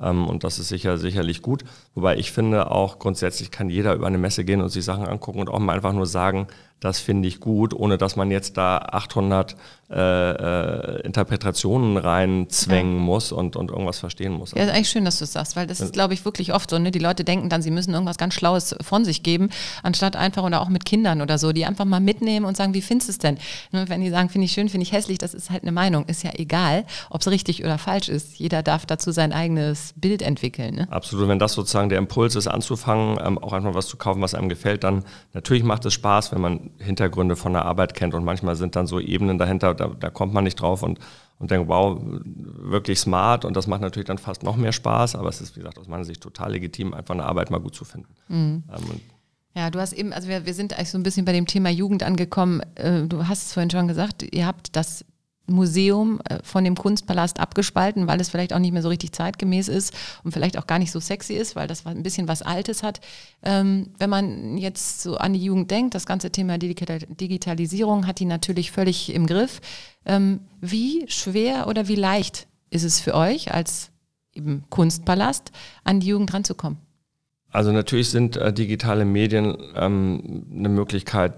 Ähm, und das ist sicher, sicherlich gut. Wobei ich finde auch grundsätzlich kann jeder über eine Messe gehen und sich Sachen angucken und auch mal einfach nur sagen, das finde ich gut, ohne dass man jetzt da 800 äh, äh, Interpretationen reinzwängen ja. muss und, und irgendwas verstehen muss. Ja, ist eigentlich schön, dass du es sagst, weil das ist, glaube ich, wirklich oft so. Ne? Die Leute denken dann, sie müssen irgendwas ganz Schlaues von sich geben, anstatt einfach oder auch mit Kindern oder so, die einfach mal mitnehmen und sagen, wie findest du es denn? Und wenn die sagen, finde ich schön, finde ich hässlich, das ist halt eine Meinung. Ist ja egal, ob es richtig oder falsch ist. Jeder darf dazu sein eigenes Bild entwickeln. Ne? Absolut. Wenn das sozusagen der Impuls ist, anzufangen, ähm, auch einfach was zu kaufen, was einem gefällt, dann natürlich macht es Spaß, wenn man Hintergründe von der Arbeit kennt und manchmal sind dann so Ebenen dahinter, da, da kommt man nicht drauf und, und denkt, wow, wirklich smart und das macht natürlich dann fast noch mehr Spaß, aber es ist, wie gesagt, aus meiner Sicht total legitim, einfach eine Arbeit mal gut zu finden. Mhm. Ähm, ja, du hast eben, also wir, wir sind eigentlich so ein bisschen bei dem Thema Jugend angekommen. Äh, du hast es vorhin schon gesagt, ihr habt das Museum äh, von dem Kunstpalast abgespalten, weil es vielleicht auch nicht mehr so richtig zeitgemäß ist und vielleicht auch gar nicht so sexy ist, weil das ein bisschen was Altes hat. Ähm, wenn man jetzt so an die Jugend denkt, das ganze Thema Digitalisierung hat die natürlich völlig im Griff. Ähm, wie schwer oder wie leicht ist es für euch als eben Kunstpalast, an die Jugend ranzukommen? Also natürlich sind äh, digitale Medien ähm, eine Möglichkeit,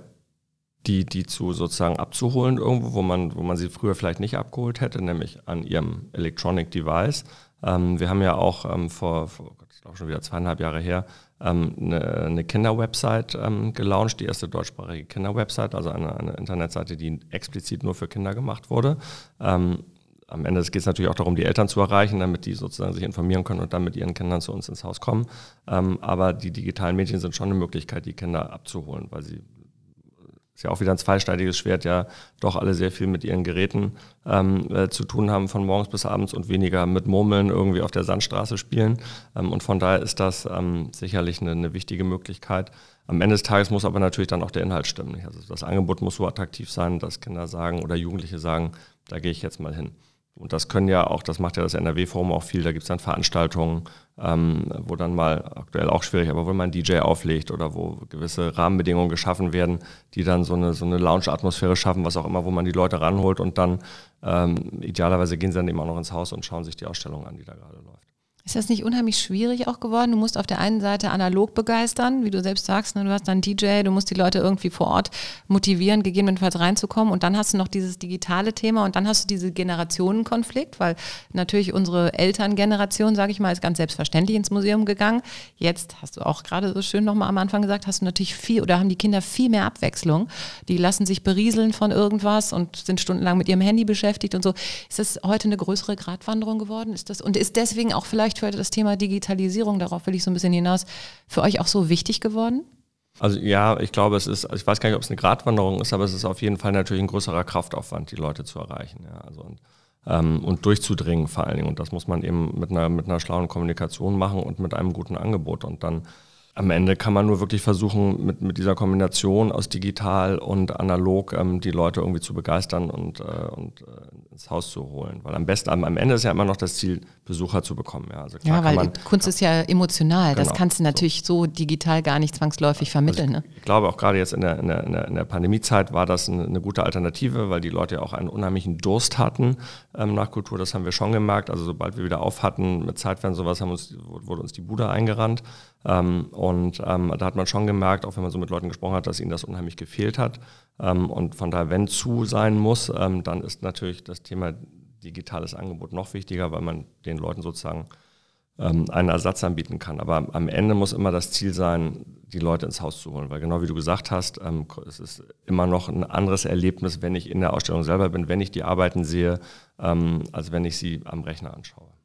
die, die zu sozusagen abzuholen irgendwo, wo man, wo man sie früher vielleicht nicht abgeholt hätte, nämlich an ihrem Electronic Device. Ähm, wir haben ja auch ähm, vor, vor ich glaube schon wieder zweieinhalb Jahre her, ähm, eine, eine Kinderwebsite ähm, gelauncht, die erste deutschsprachige Kinderwebsite, also eine, eine Internetseite, die explizit nur für Kinder gemacht wurde. Ähm, am Ende geht es natürlich auch darum, die Eltern zu erreichen, damit die sozusagen sich informieren können und dann mit ihren Kindern zu uns ins Haus kommen. Ähm, aber die digitalen Medien sind schon eine Möglichkeit, die Kinder abzuholen, weil sie ist ja auch wieder ein zweischneidiges Schwert, ja doch alle sehr viel mit ihren Geräten ähm, äh, zu tun haben, von morgens bis abends und weniger mit Murmeln irgendwie auf der Sandstraße spielen. Ähm, und von daher ist das ähm, sicherlich eine, eine, wichtige Möglichkeit. Am Ende des Tages muss aber natürlich dann auch der Inhalt stimmen. Also das Angebot muss so attraktiv sein, dass Kinder sagen oder Jugendliche sagen, da gehe ich jetzt mal hin. Und das können ja auch, das macht ja das NRW-Forum auch viel, da gibt es dann Veranstaltungen, ähm, wo dann mal, aktuell auch schwierig, aber wo man DJ auflegt oder wo gewisse Rahmenbedingungen geschaffen werden, die dann so eine, so eine Lounge-Atmosphäre schaffen, was auch immer, wo man die Leute ranholt und dann ähm, idealerweise gehen sie dann eben auch noch ins Haus und schauen sich die Ausstellung an, die da gerade läuft. Ist das nicht unheimlich schwierig auch geworden? Du musst auf der einen Seite analog begeistern, wie du selbst sagst, ne? du hast dann DJ, du musst die Leute irgendwie vor Ort motivieren, gegebenenfalls reinzukommen und dann hast du noch dieses digitale Thema und dann hast du diese Generationenkonflikt, weil natürlich unsere Elterngeneration, sage ich mal, ist ganz selbstverständlich ins Museum gegangen. Jetzt hast du auch gerade so schön nochmal am Anfang gesagt, hast du natürlich viel oder haben die Kinder viel mehr Abwechslung. Die lassen sich berieseln von irgendwas und sind stundenlang mit ihrem Handy beschäftigt und so. Ist das heute eine größere Gratwanderung geworden? Ist das und ist deswegen auch vielleicht für das Thema Digitalisierung, darauf will ich so ein bisschen hinaus, für euch auch so wichtig geworden? Also ja, ich glaube, es ist, ich weiß gar nicht, ob es eine Gratwanderung ist, aber es ist auf jeden Fall natürlich ein größerer Kraftaufwand, die Leute zu erreichen. Ja, also und, ähm, und durchzudringen vor allen Dingen. Und das muss man eben mit einer, mit einer schlauen Kommunikation machen und mit einem guten Angebot. Und dann am Ende kann man nur wirklich versuchen, mit, mit dieser Kombination aus digital und analog ähm, die Leute irgendwie zu begeistern und, äh, und äh, ins Haus zu holen. Weil am besten, am, am, Ende ist ja immer noch das Ziel, Besucher zu bekommen. Ja, also ja weil man, Kunst ist ja emotional. Genau, das kannst du natürlich so. so. digital gar nicht zwangsläufig vermitteln. Also ich, ne? ich, glaube auch gerade jetzt in der, in der, in der, Pandemiezeit war das eine, eine, gute Alternative, weil die Leute ja auch einen unheimlichen Durst hatten ähm, nach Kultur. Das haben wir schon gemerkt. Also sobald wir wieder auf hatten mit Zeitfernsehen sowas, haben uns, wurde uns die Bude eingerannt. Ähm, und ähm, da hat man schon gemerkt, auch wenn man so mit Leuten gesprochen hat, dass ihnen das unheimlich gefehlt hat. Ähm, und von daher, wenn zu sein muss, ähm, dann ist natürlich das Thema digitales Angebot noch wichtiger, weil man den Leuten sozusagen ähm, einen Ersatz anbieten kann. Aber am Ende muss immer das Ziel sein, die Leute ins Haus zu holen. Weil genau wie du gesagt hast, ähm, es ist immer noch ein anderes Erlebnis, wenn ich in der Ausstellung selber bin, wenn ich die Arbeiten sehe, als wenn ich sie am Rechner anschaue.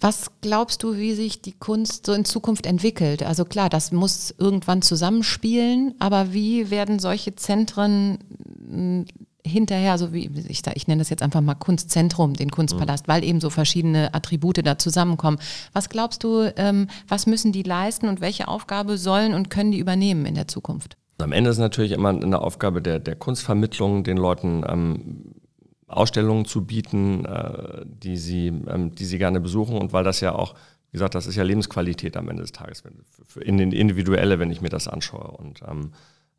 Was glaubst du, wie sich die Kunst so in Zukunft entwickelt? Also klar, das muss irgendwann zusammenspielen, aber wie werden solche Zentren hm, hinterher, so wie ich, ich nenne das jetzt einfach mal Kunstzentrum, den Kunstpalast, mhm. weil eben so verschiedene Attribute da zusammenkommen. Was glaubst du, ähm, was müssen die leisten und welche Aufgabe sollen und können die übernehmen in der Zukunft? Am Ende ist natürlich immer eine Aufgabe der, der Kunstvermittlung, den Leuten ähm, Ausstellungen zu bieten, äh, die, sie, ähm, die sie gerne besuchen und weil das ja auch, wie gesagt, das ist ja Lebensqualität am Ende des Tages, in den individuelle, wenn ich mir das anschaue. Und, ähm,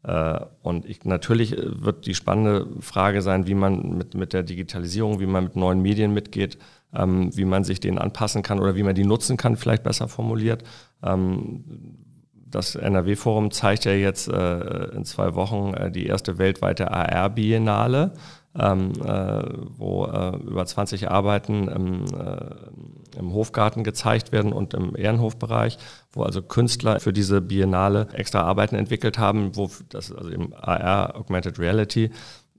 äh, und ich, natürlich wird die spannende Frage sein, wie man mit, mit der Digitalisierung, wie man mit neuen Medien mitgeht, ähm, wie man sich denen anpassen kann oder wie man die nutzen kann, vielleicht besser formuliert. Ähm, das NRW-Forum zeigt ja jetzt äh, in zwei Wochen äh, die erste weltweite AR-Biennale ähm, äh, wo äh, über 20 Arbeiten im, äh, im Hofgarten gezeigt werden und im Ehrenhofbereich, wo also Künstler für diese Biennale extra Arbeiten entwickelt haben, wo das also im AR Augmented Reality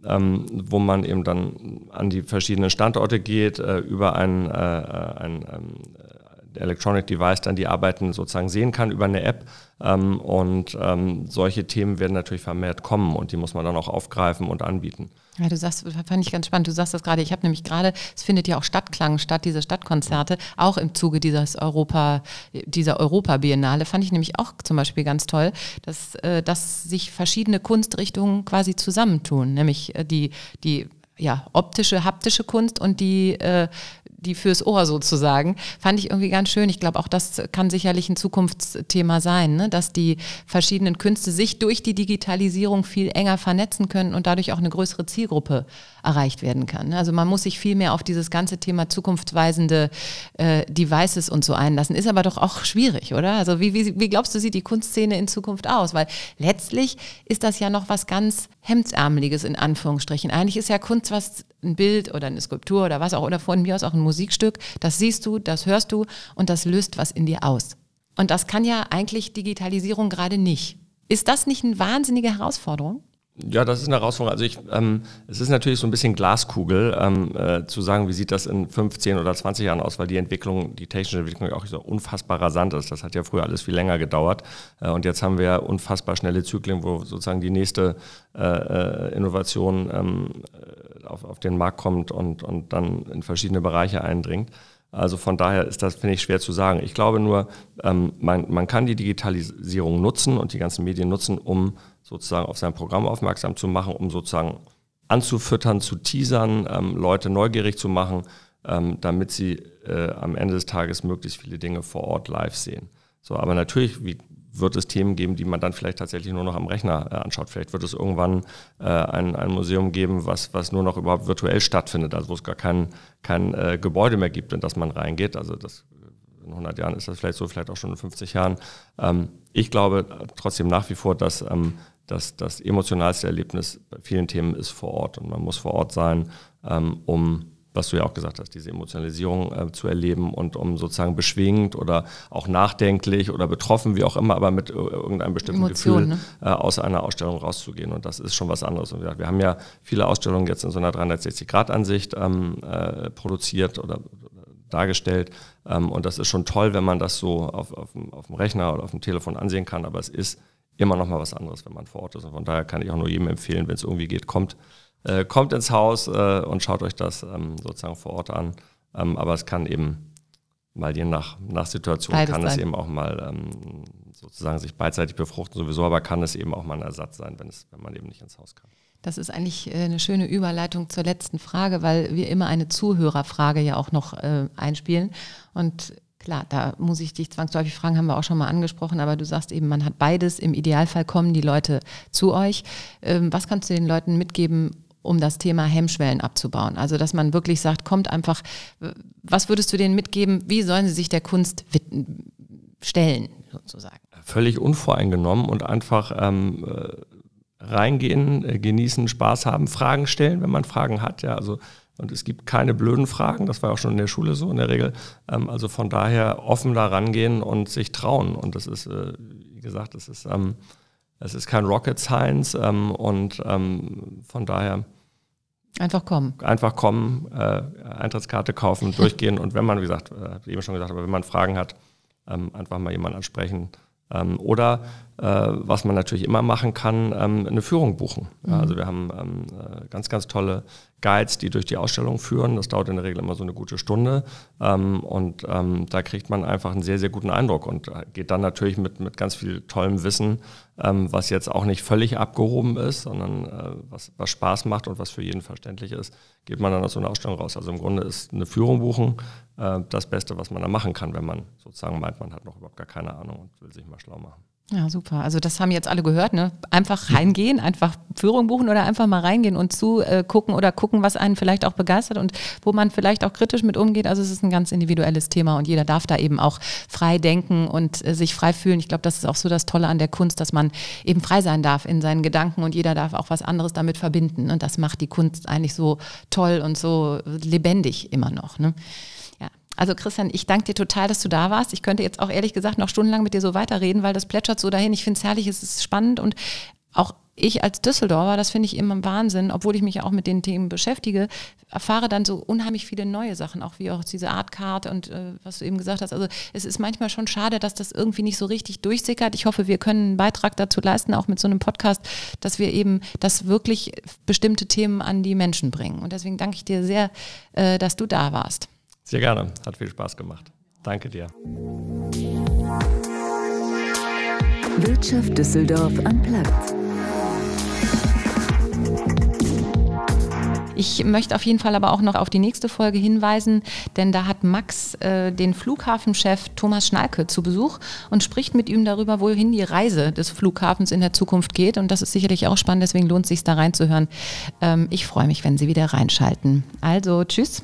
ähm, wo man eben dann an die verschiedenen Standorte geht, äh, über ein, äh, ein ähm, Electronic Device dann die Arbeiten sozusagen sehen kann über eine App. Ähm, und ähm, solche Themen werden natürlich vermehrt kommen und die muss man dann auch aufgreifen und anbieten. Ja, du sagst, fand ich ganz spannend. Du sagst das gerade. Ich habe nämlich gerade, es findet ja auch Stadtklang statt, diese Stadtkonzerte, auch im Zuge dieses Europa, dieser Europa-Biennale. Fand ich nämlich auch zum Beispiel ganz toll, dass, äh, dass sich verschiedene Kunstrichtungen quasi zusammentun, nämlich äh, die, die ja, optische, haptische Kunst und die äh, die fürs Ohr sozusagen, fand ich irgendwie ganz schön. Ich glaube, auch das kann sicherlich ein Zukunftsthema sein, ne? dass die verschiedenen Künste sich durch die Digitalisierung viel enger vernetzen können und dadurch auch eine größere Zielgruppe erreicht werden kann. Ne? Also man muss sich viel mehr auf dieses ganze Thema zukunftsweisende äh, Devices und so einlassen. Ist aber doch auch schwierig, oder? Also wie, wie, wie glaubst du, sieht die Kunstszene in Zukunft aus? Weil letztlich ist das ja noch was ganz Hemdsärmeliges in Anführungsstrichen. Eigentlich ist ja Kunst was ein Bild oder eine Skulptur oder was auch, oder von mir aus auch ein Musikstück. Das siehst du, das hörst du und das löst was in dir aus. Und das kann ja eigentlich Digitalisierung gerade nicht. Ist das nicht eine wahnsinnige Herausforderung? Ja, das ist eine Herausforderung. Also ich, ähm, es ist natürlich so ein bisschen Glaskugel, ähm, äh, zu sagen, wie sieht das in 15 oder 20 Jahren aus, weil die Entwicklung, die technische Entwicklung auch so unfassbar rasant ist. Das hat ja früher alles viel länger gedauert. Äh, und jetzt haben wir unfassbar schnelle Zyklen, wo sozusagen die nächste äh, äh Innovation ähm, äh, auf, auf den Markt kommt und, und dann in verschiedene Bereiche eindringt. Also von daher ist das, finde ich, schwer zu sagen. Ich glaube nur, ähm, man, man kann die Digitalisierung nutzen und die ganzen Medien nutzen, um sozusagen auf sein Programm aufmerksam zu machen, um sozusagen anzufüttern, zu teasern, ähm, Leute neugierig zu machen, ähm, damit sie äh, am Ende des Tages möglichst viele Dinge vor Ort live sehen. So, aber natürlich wie, wird es Themen geben, die man dann vielleicht tatsächlich nur noch am Rechner äh, anschaut. Vielleicht wird es irgendwann äh, ein, ein Museum geben, was, was nur noch überhaupt virtuell stattfindet, also wo es gar kein, kein äh, Gebäude mehr gibt, in das man reingeht. Also das in 100 Jahren ist das vielleicht so, vielleicht auch schon in 50 Jahren. Ähm, ich glaube trotzdem nach wie vor, dass ähm, dass das emotionalste Erlebnis bei vielen Themen ist vor Ort und man muss vor Ort sein, ähm, um was du ja auch gesagt hast, diese Emotionalisierung äh, zu erleben und um sozusagen beschwingt oder auch nachdenklich oder betroffen, wie auch immer, aber mit irgendeinem bestimmten Emotion, Gefühl ne? äh, aus einer Ausstellung rauszugehen. Und das ist schon was anderes. Und wir, wir haben ja viele Ausstellungen jetzt in so einer 360-Grad-Ansicht ähm, äh, produziert oder dargestellt. Ähm, und das ist schon toll, wenn man das so auf, auf, auf dem Rechner oder auf dem Telefon ansehen kann, aber es ist immer noch mal was anderes, wenn man vor Ort ist. Und von daher kann ich auch nur jedem empfehlen, wenn es irgendwie geht, kommt, äh, kommt ins Haus äh, und schaut euch das ähm, sozusagen vor Ort an. Ähm, aber es kann eben mal je nach, nach Situation Beides kann sein. es eben auch mal ähm, sozusagen sich beidseitig befruchten sowieso, aber kann es eben auch mal ein Ersatz sein, wenn, es, wenn man eben nicht ins Haus kann. Das ist eigentlich äh, eine schöne Überleitung zur letzten Frage, weil wir immer eine Zuhörerfrage ja auch noch äh, einspielen. Und Klar, da muss ich dich zwangsläufig fragen, haben wir auch schon mal angesprochen, aber du sagst eben, man hat beides. Im Idealfall kommen die Leute zu euch. Ähm, was kannst du den Leuten mitgeben, um das Thema Hemmschwellen abzubauen? Also, dass man wirklich sagt, kommt einfach, was würdest du denen mitgeben? Wie sollen sie sich der Kunst stellen, sozusagen? Völlig unvoreingenommen und einfach ähm, äh, reingehen, äh, genießen, Spaß haben, Fragen stellen, wenn man Fragen hat. Ja, also und es gibt keine blöden Fragen, das war auch schon in der Schule so in der Regel. Ähm, also von daher offen da rangehen und sich trauen. Und das ist, äh, wie gesagt, das ist, ähm, es ist kein Rocket Science ähm, und ähm, von daher Einfach kommen. Einfach kommen, äh, Eintrittskarte kaufen, durchgehen und wenn man, wie gesagt, äh, eben schon gesagt, aber wenn man Fragen hat, ähm, einfach mal jemanden ansprechen. Ähm, oder äh, was man natürlich immer machen kann, ähm, eine Führung buchen. Ja, also wir haben ähm, äh, ganz, ganz tolle Guides, die durch die Ausstellung führen. Das dauert in der Regel immer so eine gute Stunde. Und da kriegt man einfach einen sehr, sehr guten Eindruck und äh, geht dann natürlich mit, mit ganz viel tollem Wissen, ähm, was jetzt auch nicht völlig abgehoben ist, sondern äh, was, was Spaß macht und was für jeden verständlich ist, geht man dann aus so einer Ausstellung raus. Also im Grunde ist eine Führung buchen äh, das Beste, was man da machen kann, wenn man sozusagen meint, man hat noch überhaupt gar keine Ahnung und will sich mal schlau machen. Ja, super. Also das haben jetzt alle gehört, ne? Einfach reingehen, einfach Führung buchen oder einfach mal reingehen und zugucken äh, oder gucken, was einen vielleicht auch begeistert und wo man vielleicht auch kritisch mit umgeht. Also es ist ein ganz individuelles Thema und jeder darf da eben auch frei denken und äh, sich frei fühlen. Ich glaube, das ist auch so das Tolle an der Kunst, dass man eben frei sein darf in seinen Gedanken und jeder darf auch was anderes damit verbinden. Und das macht die Kunst eigentlich so toll und so lebendig immer noch. Ne? Also Christian, ich danke dir total, dass du da warst. Ich könnte jetzt auch ehrlich gesagt noch stundenlang mit dir so weiterreden, weil das plätschert so dahin. Ich finde es herrlich, es ist spannend und auch ich als Düsseldorfer, das finde ich immer Wahnsinn, obwohl ich mich auch mit den Themen beschäftige, erfahre dann so unheimlich viele neue Sachen, auch wie auch diese Artkarte und äh, was du eben gesagt hast. Also es ist manchmal schon schade, dass das irgendwie nicht so richtig durchsickert. Ich hoffe, wir können einen Beitrag dazu leisten, auch mit so einem Podcast, dass wir eben das wirklich bestimmte Themen an die Menschen bringen. Und deswegen danke ich dir sehr, äh, dass du da warst. Sehr gerne, hat viel Spaß gemacht. Danke dir. Wirtschaft Düsseldorf am Platz. Ich möchte auf jeden Fall aber auch noch auf die nächste Folge hinweisen, denn da hat Max äh, den Flughafenchef Thomas Schnalke zu Besuch und spricht mit ihm darüber, wohin die Reise des Flughafens in der Zukunft geht. Und das ist sicherlich auch spannend, deswegen lohnt es sich da reinzuhören. Ähm, ich freue mich, wenn Sie wieder reinschalten. Also, tschüss.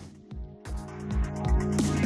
Bye.